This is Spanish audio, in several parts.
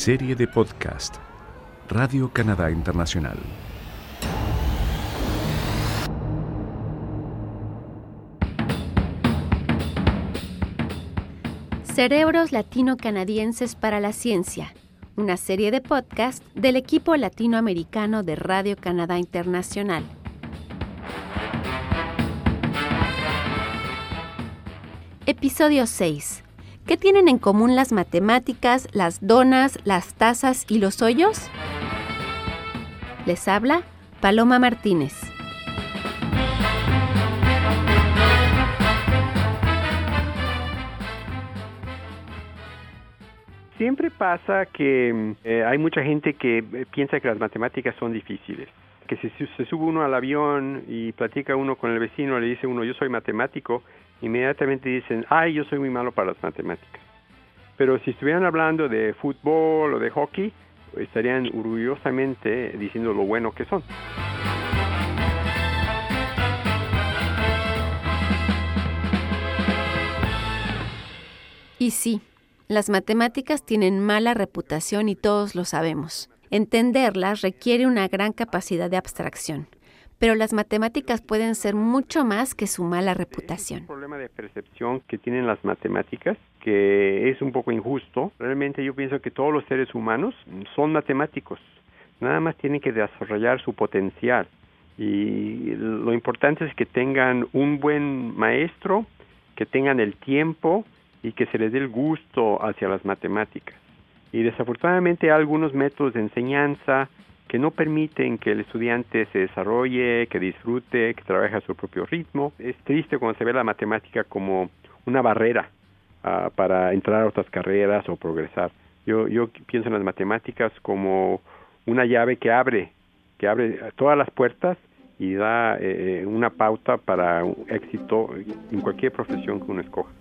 Serie de podcast Radio Canadá Internacional. Cerebros Latino-Canadienses para la Ciencia, una serie de podcast del equipo latinoamericano de Radio Canadá Internacional. Episodio 6. ¿Qué tienen en común las matemáticas, las donas, las tazas y los hoyos? Les habla Paloma Martínez. Siempre pasa que eh, hay mucha gente que eh, piensa que las matemáticas son difíciles. Que si se sube uno al avión y platica uno con el vecino, le dice uno, yo soy matemático, inmediatamente dicen, ay, yo soy muy malo para las matemáticas. Pero si estuvieran hablando de fútbol o de hockey, estarían orgullosamente diciendo lo bueno que son. Y sí, las matemáticas tienen mala reputación y todos lo sabemos. Entenderlas requiere una gran capacidad de abstracción pero las matemáticas pueden ser mucho más que su mala reputación. Es un problema de percepción que tienen las matemáticas que es un poco injusto. Realmente yo pienso que todos los seres humanos son matemáticos, nada más tienen que desarrollar su potencial y lo importante es que tengan un buen maestro, que tengan el tiempo y que se les dé el gusto hacia las matemáticas. Y desafortunadamente hay algunos métodos de enseñanza que no permiten que el estudiante se desarrolle, que disfrute, que trabaje a su propio ritmo. Es triste cuando se ve la matemática como una barrera ah, para entrar a otras carreras o progresar. Yo, yo pienso en las matemáticas como una llave que abre, que abre todas las puertas y da eh, una pauta para un éxito en cualquier profesión que uno escoja.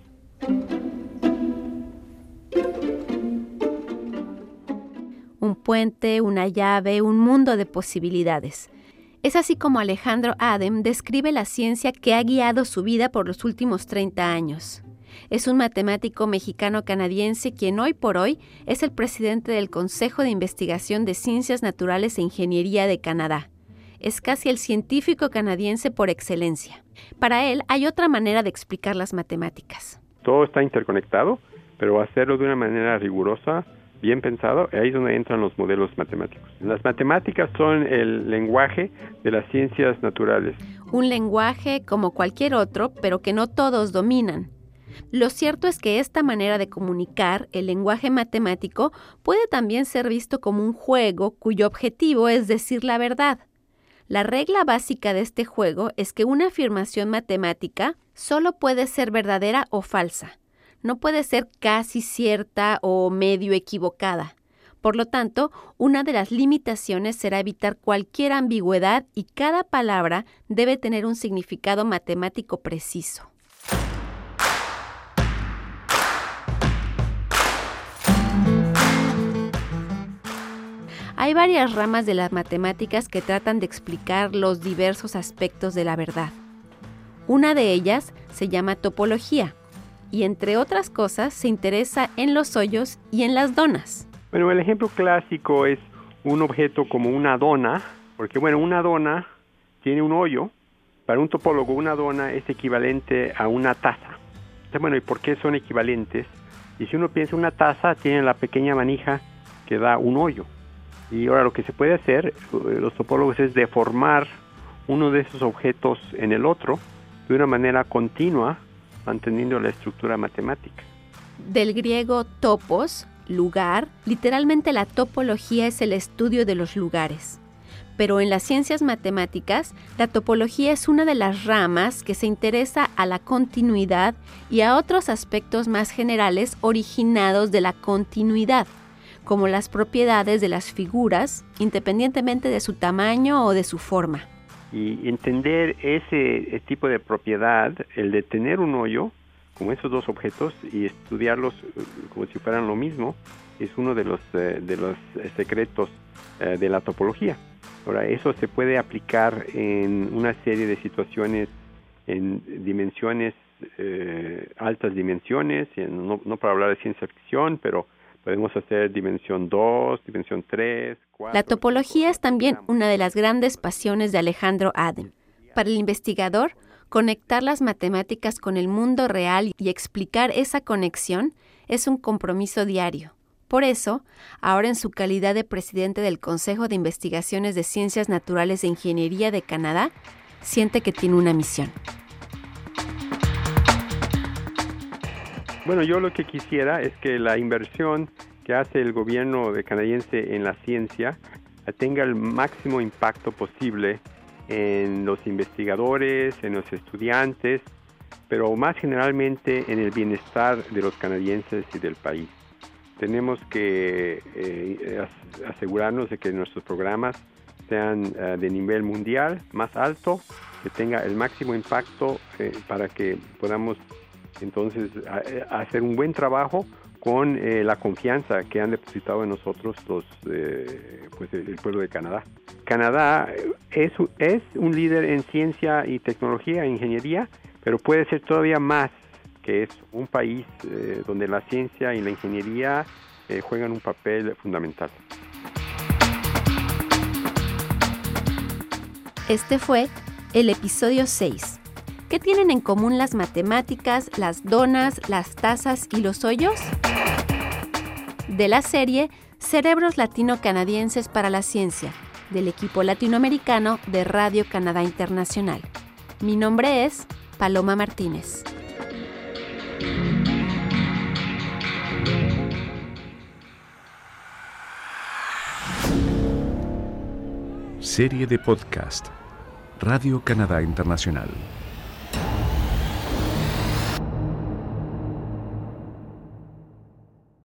Una llave, un mundo de posibilidades. Es así como Alejandro Adem describe la ciencia que ha guiado su vida por los últimos 30 años. Es un matemático mexicano-canadiense quien hoy por hoy es el presidente del Consejo de Investigación de Ciencias Naturales e Ingeniería de Canadá. Es casi el científico canadiense por excelencia. Para él hay otra manera de explicar las matemáticas. Todo está interconectado, pero hacerlo de una manera rigurosa bien pensado, ahí es donde entran los modelos matemáticos. Las matemáticas son el lenguaje de las ciencias naturales. Un lenguaje como cualquier otro, pero que no todos dominan. Lo cierto es que esta manera de comunicar, el lenguaje matemático, puede también ser visto como un juego cuyo objetivo es decir la verdad. La regla básica de este juego es que una afirmación matemática solo puede ser verdadera o falsa no puede ser casi cierta o medio equivocada. Por lo tanto, una de las limitaciones será evitar cualquier ambigüedad y cada palabra debe tener un significado matemático preciso. Hay varias ramas de las matemáticas que tratan de explicar los diversos aspectos de la verdad. Una de ellas se llama topología y entre otras cosas se interesa en los hoyos y en las donas. Bueno, el ejemplo clásico es un objeto como una dona, porque bueno, una dona tiene un hoyo, para un topólogo una dona es equivalente a una taza. Bueno, ¿y por qué son equivalentes? Y si uno piensa una taza tiene la pequeña manija que da un hoyo. Y ahora lo que se puede hacer, eh, los topólogos, es deformar uno de esos objetos en el otro de una manera continua manteniendo la estructura matemática. Del griego topos, lugar, literalmente la topología es el estudio de los lugares. Pero en las ciencias matemáticas, la topología es una de las ramas que se interesa a la continuidad y a otros aspectos más generales originados de la continuidad, como las propiedades de las figuras, independientemente de su tamaño o de su forma y entender ese, tipo de propiedad, el de tener un hoyo, como esos dos objetos, y estudiarlos eh, como si fueran lo mismo, es uno de los, eh, de los secretos eh, de la topología. Ahora, eso se puede aplicar en una serie de situaciones en dimensiones, altas dimensiones, no para hablar de ciencia ficción, pero Podemos hacer dimensión 2, dimensión 3, 4. La topología es también una de las grandes pasiones de Alejandro Adem. Para el investigador, conectar las matemáticas con el mundo real y explicar esa conexión es un compromiso diario. Por eso, ahora en su calidad de presidente del Consejo de Investigaciones de Ciencias Naturales e Ingeniería de Canadá, siente que tiene una misión. Bueno, yo lo que quisiera es que la inversión que hace el gobierno canadiense en la ciencia tenga el máximo impacto posible en los investigadores, en los estudiantes, pero más generalmente en el bienestar de los canadienses y del país. Tenemos que eh, asegurarnos de que nuestros programas sean eh, de nivel mundial más alto, que tenga el máximo impacto eh, para que podamos entonces hacer un buen trabajo con la confianza que han depositado en nosotros los, pues el pueblo de Canadá. Canadá es, un líder en ciencia y tecnología ingeniería, pero puede ser todavía más, que es un país eh, donde la ciencia y la ingeniería eh, juegan un papel fundamental. Este fue el episodio 6. ¿Qué tienen en común las matemáticas, las donas, las tazas y los hoyos? De la serie Cerebros Latino-Canadienses para la Ciencia, del equipo latinoamericano de Radio Canadá Internacional. Mi nombre es Paloma Martínez. Serie de podcast Radio Canadá Internacional.